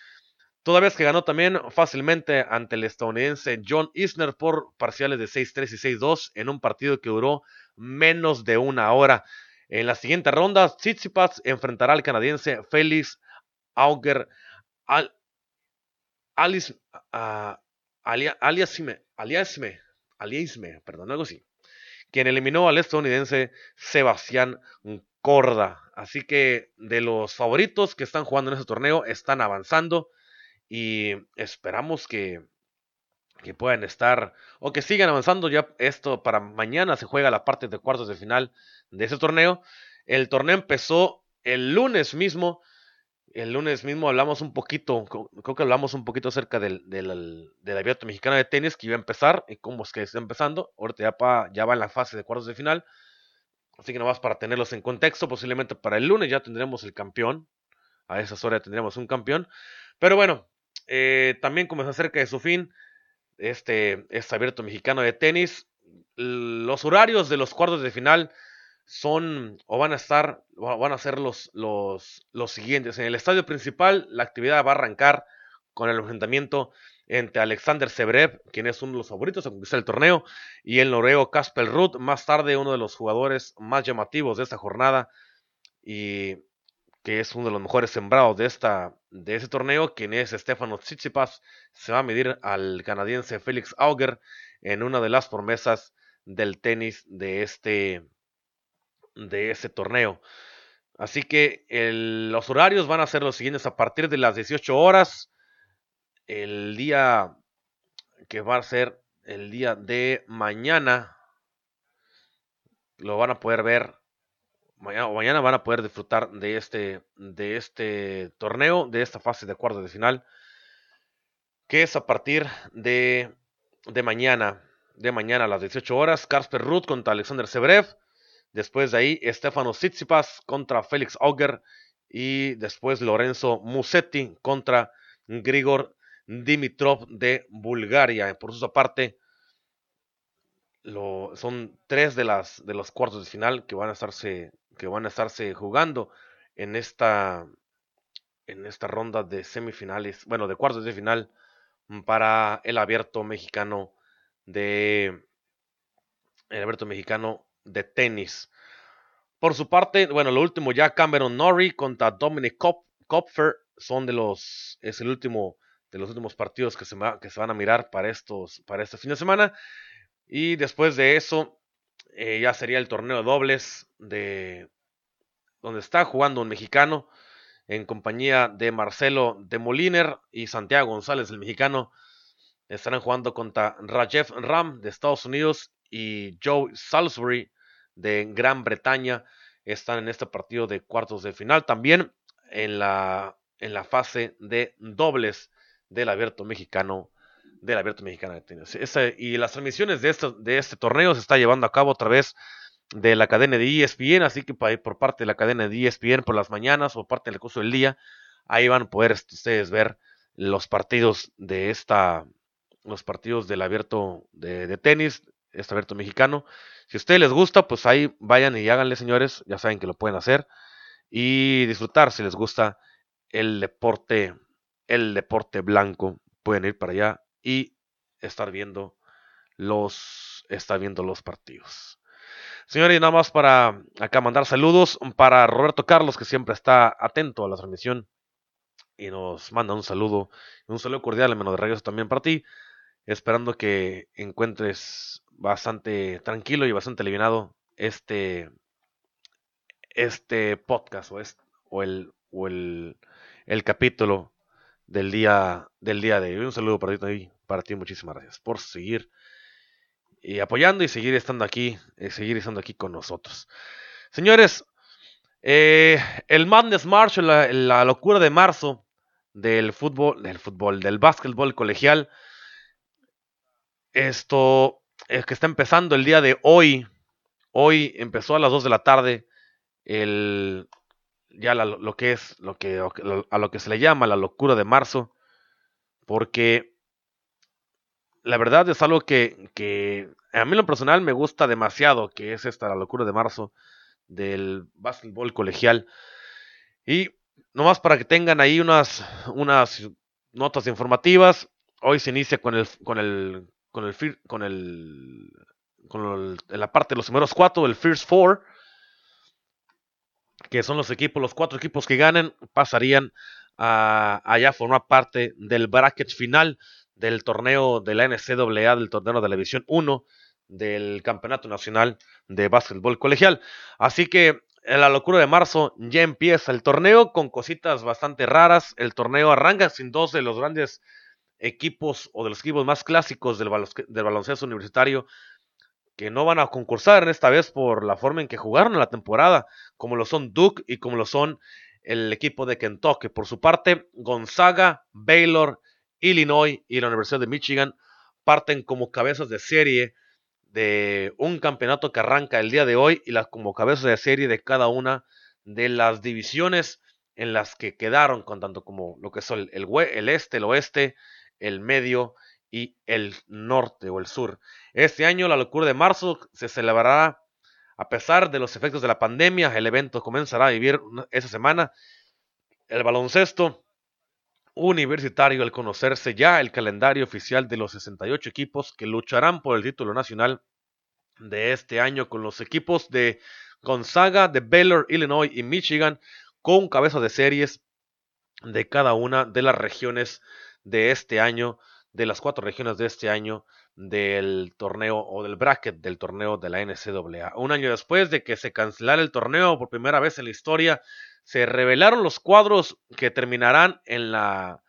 Toda vez que ganó también fácilmente ante el estadounidense John Isner por parciales de 6-3 y 6-2 en un partido que duró menos de una hora. En la siguiente ronda, Tsitsipas enfrentará al canadiense Félix Auger al, uh, alia, aliasme, aliasme, aliasme, perdón, algo así, quien eliminó al estadounidense Sebastián Corda. Así que de los favoritos que están jugando en ese torneo, están avanzando y esperamos que, que puedan estar o que sigan avanzando. Ya esto para mañana se juega la parte de cuartos de final de ese torneo. El torneo empezó el lunes mismo el lunes mismo hablamos un poquito, creo que hablamos un poquito acerca del, del, abierto mexicano de tenis que iba a empezar y cómo es que está empezando. Ahorita ya, ya va en la fase de cuartos de final. Así que nomás para tenerlos en contexto, posiblemente para el lunes ya tendremos el campeón. A esas horas tendremos un campeón. Pero bueno, eh, también como se acerca de su fin, este, este abierto mexicano de tenis, los horarios de los cuartos de final son o van a estar, van a ser los, los, los siguientes. En el estadio principal, la actividad va a arrancar con el enfrentamiento entre Alexander Sebrev, quien es uno de los favoritos a conquistar el torneo, y el noruego Kasper Ruth, más tarde uno de los jugadores más llamativos de esta jornada y que es uno de los mejores sembrados de, esta, de este torneo, quien es Stefano Tsitsipas, se va a medir al canadiense Félix Auger en una de las promesas del tenis de este, de ese torneo. Así que los horarios van a ser los siguientes a partir de las 18 horas. El día que va a ser el día de mañana. Lo van a poder ver. Mañana, mañana van a poder disfrutar de este, de este torneo, de esta fase de cuartos de final. Que es a partir de, de mañana. De mañana a las 18 horas. Kasper Ruth contra Alexander Sebrev. Después de ahí, Stefano Tsitsipas contra Félix Auger. Y después Lorenzo Musetti contra Grigor Dimitrov de Bulgaria. Por su parte, lo, son tres de, las, de los cuartos de final que van a estarse, que van a estarse jugando en esta, en esta ronda de semifinales, bueno, de cuartos de final para el abierto mexicano de el abierto mexicano de tenis. Por su parte, bueno, lo último ya Cameron Norrie contra Dominic Kopfer son de los es el último de los últimos partidos que se, que se van a mirar para estos para este fin de semana y después de eso eh, ya sería el torneo de dobles de donde está jugando un mexicano en compañía de Marcelo de Moliner y Santiago González, el mexicano, estarán jugando contra Rajev Ram de Estados Unidos y Joe Salisbury de Gran Bretaña están en este partido de cuartos de final. También en la, en la fase de dobles del abierto mexicano del abierto mexicano de tenis. y las transmisiones de este, de este torneo se está llevando a cabo a través de la cadena de ESPN, así que por parte de la cadena de ESPN por las mañanas o parte del curso del día, ahí van a poder ustedes ver los partidos de esta, los partidos del abierto de, de tenis, este abierto mexicano. Si a ustedes les gusta, pues ahí vayan y háganle, señores. Ya saben que lo pueden hacer. Y disfrutar si les gusta el deporte, el deporte blanco. Pueden ir para allá y estar viendo los, estar viendo los partidos. Señores, nada más para acá mandar saludos para Roberto Carlos, que siempre está atento a la transmisión y nos manda un saludo, un saludo cordial, menos de regreso también para ti, esperando que encuentres bastante tranquilo y bastante aliviado este, este podcast o, o, el, o el, el, capítulo del día, del día de hoy. Un saludo para ti, para ti, muchísimas gracias por seguir y apoyando y seguir estando aquí, y eh, seguir estando aquí con nosotros. Señores, eh, el Madness March, la, la, locura de marzo del fútbol, del fútbol, del básquetbol colegial. Esto es que está empezando el día de hoy. Hoy empezó a las 2 de la tarde el ya lo que es lo que a lo que se le llama la locura de marzo porque la verdad es algo que, que a mí lo personal me gusta demasiado, que es esta la locura de marzo del básquetbol colegial. Y nomás para que tengan ahí unas, unas notas informativas, hoy se inicia con el, con el, con el, con el, con en la parte de los primeros cuatro, el First Four, que son los equipos, los cuatro equipos que ganen, pasarían a, formar parte del bracket final del torneo de la NCAA, del torneo de la División 1 del Campeonato Nacional de Básquetbol Colegial. Así que en la locura de marzo ya empieza el torneo con cositas bastante raras. El torneo arranca sin dos de los grandes equipos o de los equipos más clásicos del baloncesto universitario que no van a concursar en esta vez por la forma en que jugaron la temporada, como lo son Duke y como lo son el equipo de Kentucky. Por su parte, Gonzaga, Baylor, Illinois y la Universidad de Michigan parten como cabezas de serie de un campeonato que arranca el día de hoy y las como cabezas de serie de cada una de las divisiones en las que quedaron, con tanto como lo que son el, el este, el oeste, el medio y el norte o el sur. Este año la locura de marzo se celebrará a pesar de los efectos de la pandemia. El evento comenzará a vivir esa semana. El baloncesto universitario al conocerse ya el calendario oficial de los 68 equipos que lucharán por el título nacional de este año con los equipos de Gonzaga, de Baylor, Illinois y Michigan con cabeza de series de cada una de las regiones de este año, de las cuatro regiones de este año del torneo o del bracket del torneo de la NCAA. Un año después de que se cancelara el torneo por primera vez en la historia, se revelaron los cuadros que terminarán en la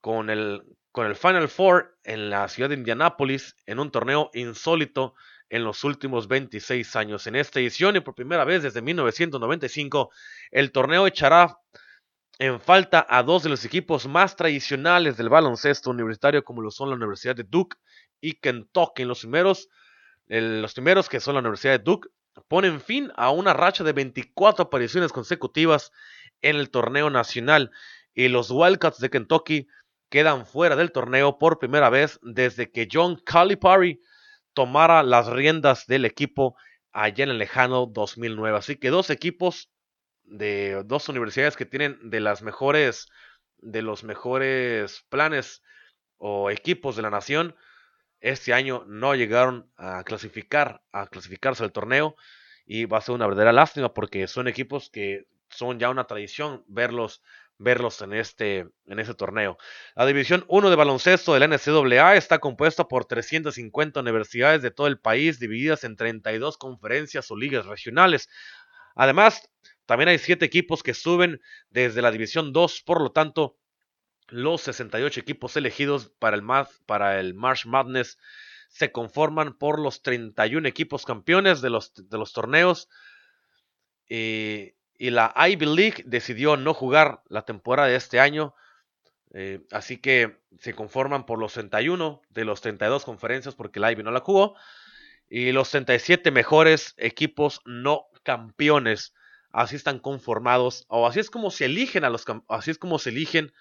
con el con el Final Four en la ciudad de Indianápolis en un torneo insólito en los últimos 26 años. En esta edición y por primera vez desde 1995, el torneo echará en falta a dos de los equipos más tradicionales del baloncesto universitario como lo son la Universidad de Duke y Kentucky. En los primeros, los primeros que son la Universidad de Duke ponen fin a una racha de 24 apariciones consecutivas en el torneo nacional y los Wildcats de Kentucky quedan fuera del torneo por primera vez desde que John Calipari tomara las riendas del equipo allá en el lejano 2009. Así que dos equipos de dos universidades que tienen de las mejores de los mejores planes o equipos de la nación este año no llegaron a clasificar, a clasificarse al torneo y va a ser una verdadera lástima porque son equipos que son ya una tradición verlos verlos en este, en este torneo. La División 1 de baloncesto de la NCAA está compuesta por 350 universidades de todo el país divididas en 32 conferencias o ligas regionales. Además, también hay 7 equipos que suben desde la División 2, por lo tanto, los 68 equipos elegidos para el, para el March Madness se conforman por los 31 equipos campeones de los, de los torneos. Y, la Ivy League decidió no jugar la temporada de este año. Eh, así que se conforman por los 31 de los 32 conferencias porque la Ivy no la jugó. Y los 37 mejores equipos no campeones. Así están conformados. O así es como se eligen a los así es como se eligen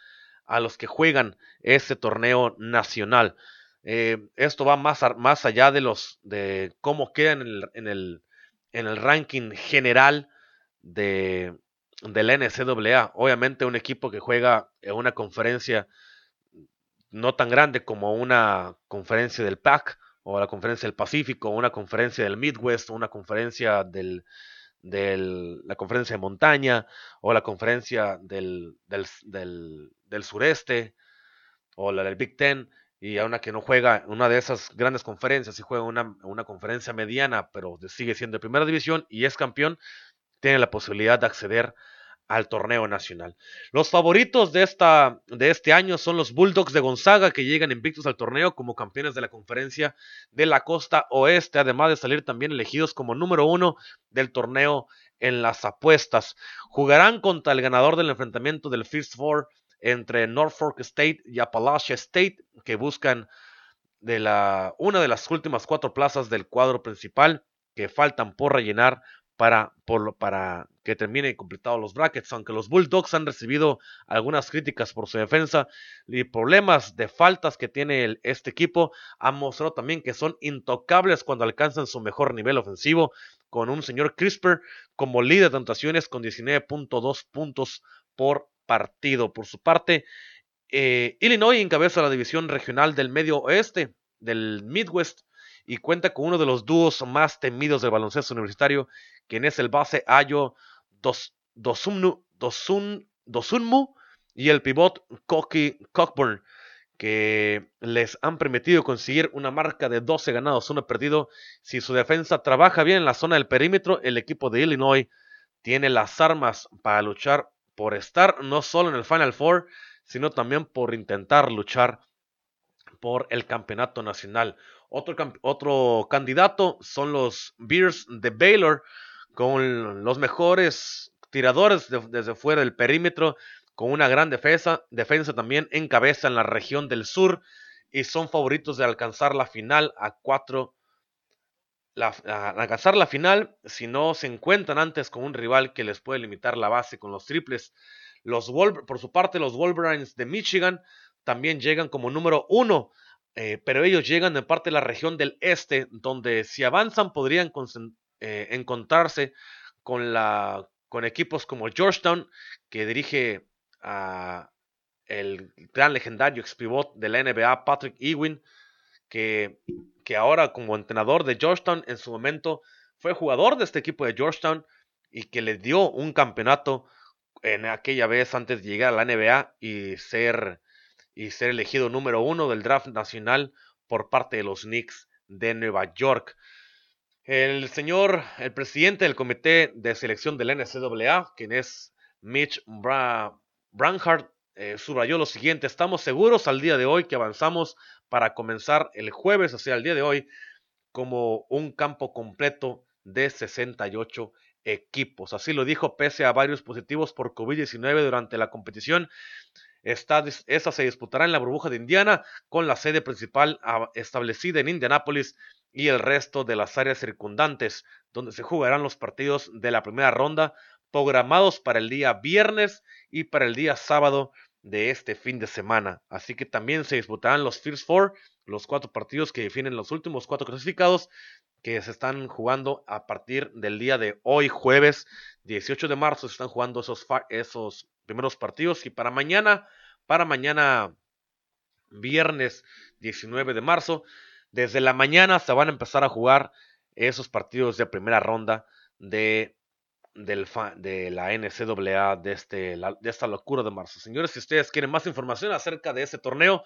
a los que juegan este torneo nacional. Eh, esto va más, más, allá de los de cómo quedan en el, en el, en el ranking general de, NCAA. Obviamente un equipo que juega en una conferencia no tan grande como una conferencia del PAC o la conferencia del Pacífico, o una conferencia del Midwest, o una conferencia del, la conferencia de montaña o la conferencia del, del, sureste o la del Big Ten y a una que no juega una de esas grandes conferencias y juega una, una conferencia mediana pero sigue siendo de primera división y es campeón, tiene la posibilidad de acceder al torneo nacional. Los favoritos de, esta, de este año son los Bulldogs de Gonzaga, que llegan invictos al torneo como campeones de la conferencia de la costa oeste, además de salir también elegidos como número uno del torneo en las apuestas. Jugarán contra el ganador del enfrentamiento del First Four entre Norfolk State y Appalachia State, que buscan de la, una de las últimas cuatro plazas del cuadro principal que faltan por rellenar para, para que termine completado los brackets, aunque los Bulldogs han recibido algunas críticas por su defensa y problemas de faltas que tiene este equipo, han mostrado también que son intocables cuando alcanzan su mejor nivel ofensivo, con un señor Crisper como líder de anotaciones con 19.2 puntos por partido. Por su parte, eh, Illinois encabeza la división regional del medio oeste, del Midwest, y cuenta con uno de los dúos más temidos del baloncesto universitario, quien es el base Ayo Dos, Dosunmu y el pivot Koki Cockburn, que les han permitido conseguir una marca de 12 ganados, 1 perdido. Si su defensa trabaja bien en la zona del perímetro, el equipo de Illinois tiene las armas para luchar por estar no solo en el Final Four, sino también por intentar luchar por el campeonato nacional. Otro, otro candidato son los Bears de Baylor, con los mejores tiradores desde fuera del perímetro, con una gran defensa, defensa también en cabeza en la región del sur y son favoritos de alcanzar la final a cuatro. alcanzar la final si no se encuentran antes con un rival que les puede limitar la base con los triples. Los por su parte, los Wolverines de Michigan también llegan como número uno eh, pero ellos llegan en parte de la región del este, donde si avanzan podrían eh, encontrarse con, la, con equipos como Georgetown, que dirige a el gran legendario ex pivot de la NBA, Patrick Ewing, que, que ahora como entrenador de Georgetown en su momento fue jugador de este equipo de Georgetown y que le dio un campeonato en aquella vez antes de llegar a la NBA y ser y ser elegido número uno del draft nacional por parte de los Knicks de Nueva York. El señor, el presidente del comité de selección del NCAA, quien es Mitch Branhart, eh, subrayó lo siguiente, estamos seguros al día de hoy que avanzamos para comenzar el jueves, o sea, el día de hoy, como un campo completo de 68 equipos. Así lo dijo pese a varios positivos por COVID-19 durante la competición. Esta, se disputará en la burbuja de Indiana con la sede principal establecida en Indianápolis y el resto de las áreas circundantes, donde se jugarán los partidos de la primera ronda programados para el día viernes y para el día sábado de este fin de semana. Así que también se disputarán los First Four, los cuatro partidos que definen los últimos cuatro clasificados que se están jugando a partir del día de hoy, jueves 18 de marzo, se están jugando esos, esos primeros partidos. Y para mañana, para mañana, viernes 19 de marzo, desde la mañana se van a empezar a jugar esos partidos de primera ronda de, del, de la NCAA de, este, de esta locura de marzo. Señores, si ustedes quieren más información acerca de ese torneo,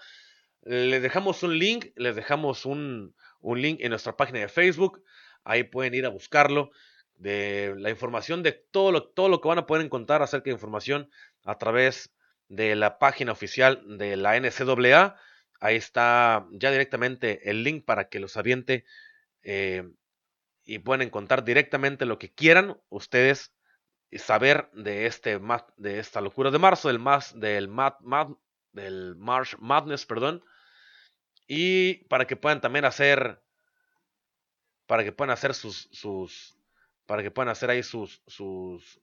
les dejamos un link, les dejamos un, un link en nuestra página de Facebook. Ahí pueden ir a buscarlo de la información de todo lo, todo lo que van a poder encontrar acerca de información a través de la página oficial de la NCAA. Ahí está ya directamente el link para que los aviente eh, y pueden encontrar directamente lo que quieran ustedes saber de este de esta locura de marzo, del más del March Madness, perdón, y para que puedan también hacer para que puedan hacer sus para que puedan hacer ahí sus, sus,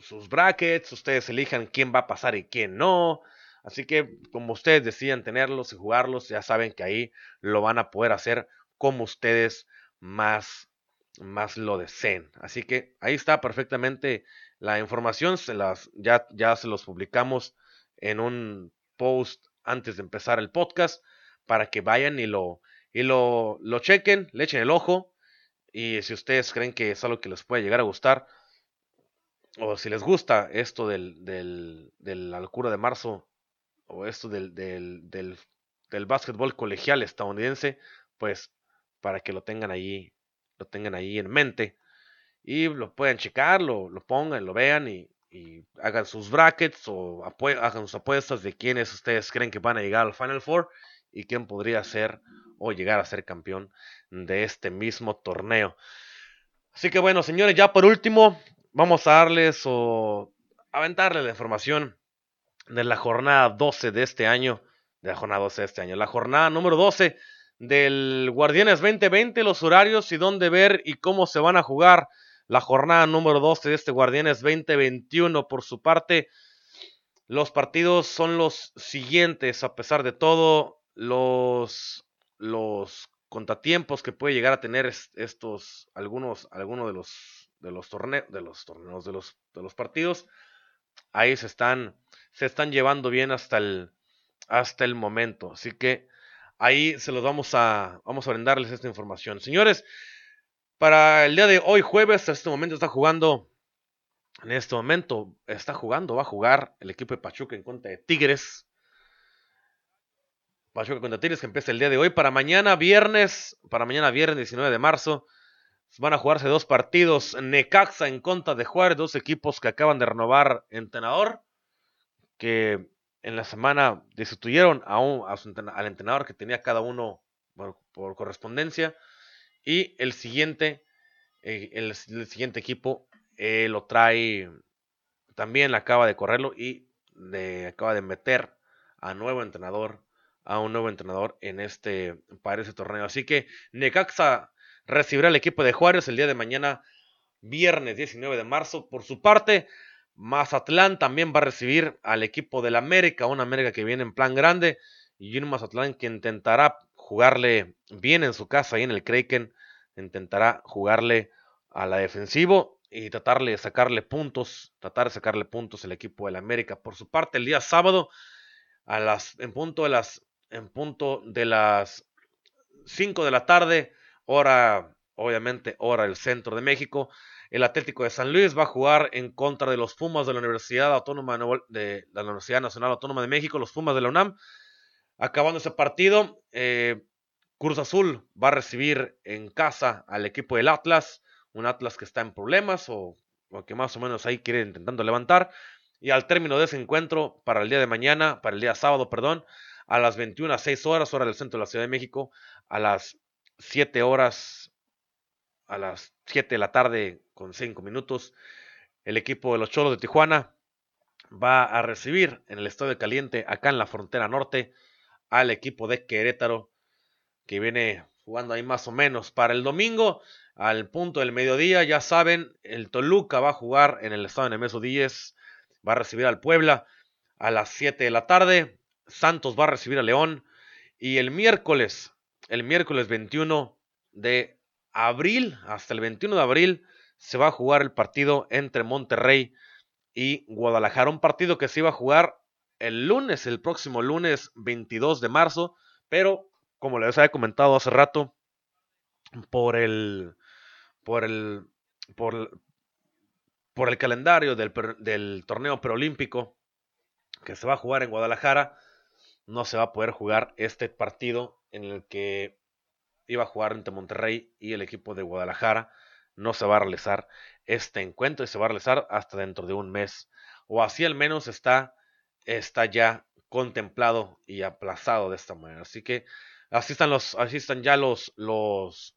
sus brackets, ustedes elijan quién va a pasar y quién no. Así que como ustedes decían tenerlos y jugarlos, ya saben que ahí lo van a poder hacer como ustedes más, más lo deseen. Así que ahí está perfectamente la información, se las, ya, ya se los publicamos en un post antes de empezar el podcast para que vayan y lo, y lo, lo chequen, le echen el ojo y si ustedes creen que es algo que les puede llegar a gustar, o si les gusta esto del, del, de la locura de marzo, o esto del, del, del, del básquetbol colegial estadounidense, pues para que lo tengan ahí, lo tengan ahí en mente. Y lo puedan checar, lo, lo pongan, lo vean y, y hagan sus brackets o hagan sus apuestas de quiénes ustedes creen que van a llegar al Final Four y quién podría ser o llegar a ser campeón de este mismo torneo. Así que bueno, señores, ya por último, vamos a darles o aventarles la información de la jornada 12 de este año, de la jornada 12 de este año, la jornada número 12 del Guardianes 2020, los horarios y dónde ver y cómo se van a jugar la jornada número 12 de este Guardianes 2021. Por su parte, los partidos son los siguientes, a pesar de todo, los, los contratiempos que puede llegar a tener estos, algunos, algunos de los, de los torneos, de los torneos, de los, de los partidos, ahí se están, se están llevando bien hasta el, hasta el momento. Así que ahí se los vamos a, vamos a brindarles esta información. Señores, para el día de hoy, jueves, a este momento está jugando, en este momento está jugando, va a jugar el equipo de Pachuca en contra de Tigres. Pachuca contra Tigres que empieza el día de hoy. Para mañana viernes, para mañana viernes 19 de marzo, van a jugarse dos partidos. Necaxa en contra de Juárez, dos equipos que acaban de renovar entrenador, que en la semana destituyeron a un, al entrenador que tenía cada uno por, correspondencia. Y el siguiente, eh, el, siguiente equipo eh, lo trae, también acaba de correrlo y acaba de meter a nuevo entrenador, a un nuevo entrenador en este, para ese torneo. Así que Necaxa recibirá al equipo de Juárez el día de mañana, viernes 19 de marzo. Por su parte, Mazatlán también va a recibir al equipo del América, un América que viene en plan grande y un Mazatlán que intentará jugarle bien en su casa y en el Kraken, intentará jugarle a la defensivo y tratarle de sacarle puntos, tratar de sacarle puntos el equipo del América. Por su parte, el día sábado a las en punto de las en punto de las 5 de la tarde, hora obviamente hora del centro de México, el Atlético de San Luis va a jugar en contra de los Pumas de la Universidad Autónoma de la Universidad Nacional Autónoma de México, los Pumas de la UNAM. Acabando ese partido, eh, Cruz Azul va a recibir en casa al equipo del Atlas, un Atlas que está en problemas o, que más o menos ahí quiere intentando levantar. Y al término de ese encuentro, para el día de mañana, para el día sábado, perdón, a las 21 a 6 horas, hora del centro de la Ciudad de México, a las 7 horas, a las 7 de la tarde con 5 minutos, el equipo de los Cholos de Tijuana va a recibir en el Estadio Caliente, acá en la frontera norte, al equipo de Querétaro, que viene jugando ahí más o menos. Para el domingo, al punto del mediodía, ya saben, el Toluca va a jugar en el Estadio Nemesio 10, va a recibir al Puebla a las 7 de la tarde, Santos va a recibir a León, y el miércoles, el miércoles 21 de abril, hasta el 21 de abril, se va a jugar el partido entre Monterrey y Guadalajara. Un partido que se iba a jugar el lunes, el próximo lunes 22 de marzo, pero como les había comentado hace rato, por el, por el, por, por el calendario del, del torneo preolímpico que se va a jugar en Guadalajara, no se va a poder jugar este partido en el que iba a jugar entre Monterrey y el equipo de Guadalajara no se va a realizar este encuentro y se va a realizar hasta dentro de un mes. O así al menos está, está ya contemplado y aplazado de esta manera. Así que así están los, así están ya los, los,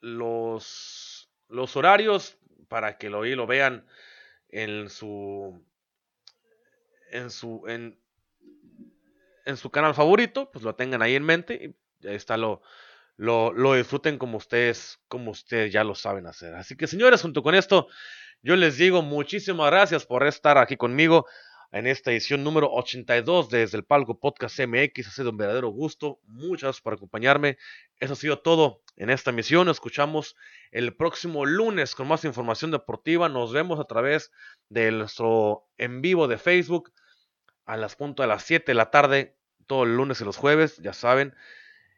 los, horarios para que lo, lo vean en su, en su, en, en su canal favorito, pues lo tengan ahí en mente y ahí está lo, lo, disfruten como ustedes, como ustedes ya lo saben hacer. Así que señores, junto con esto, yo les digo muchísimas gracias por estar aquí conmigo en esta edición número 82 desde el Palco Podcast MX. Ha sido un verdadero gusto. Muchas gracias por acompañarme. Eso ha sido todo en esta emisión. Escuchamos el próximo lunes con más información deportiva. Nos vemos a través de nuestro en vivo de Facebook a las punto de las 7 de la tarde, todo el lunes y los jueves, ya saben.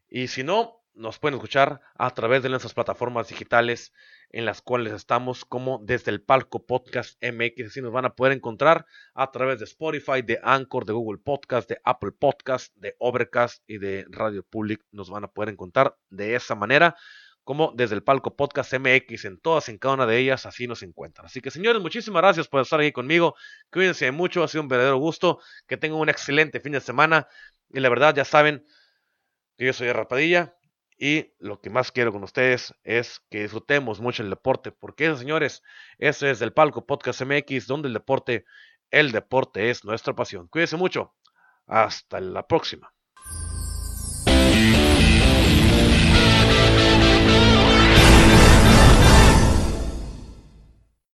Y si no, nos pueden escuchar a través de nuestras plataformas digitales en las cuales estamos como desde el palco podcast MX. Así nos van a poder encontrar a través de Spotify, de Anchor, de Google Podcast, de Apple Podcast, de Overcast y de Radio Public. Nos van a poder encontrar de esa manera como desde el palco podcast MX en todas, en cada una de ellas, así nos encuentran. Así que señores, muchísimas gracias por estar aquí conmigo. Cuídense mucho, ha sido un verdadero gusto. Que tengan un excelente fin de semana. Y la verdad, ya saben que yo soy Rapadilla y lo que más quiero con ustedes es que disfrutemos mucho el deporte, porque eso, señores, eso es el Palco Podcast MX, donde el deporte, el deporte es nuestra pasión. Cuídense mucho. Hasta la próxima.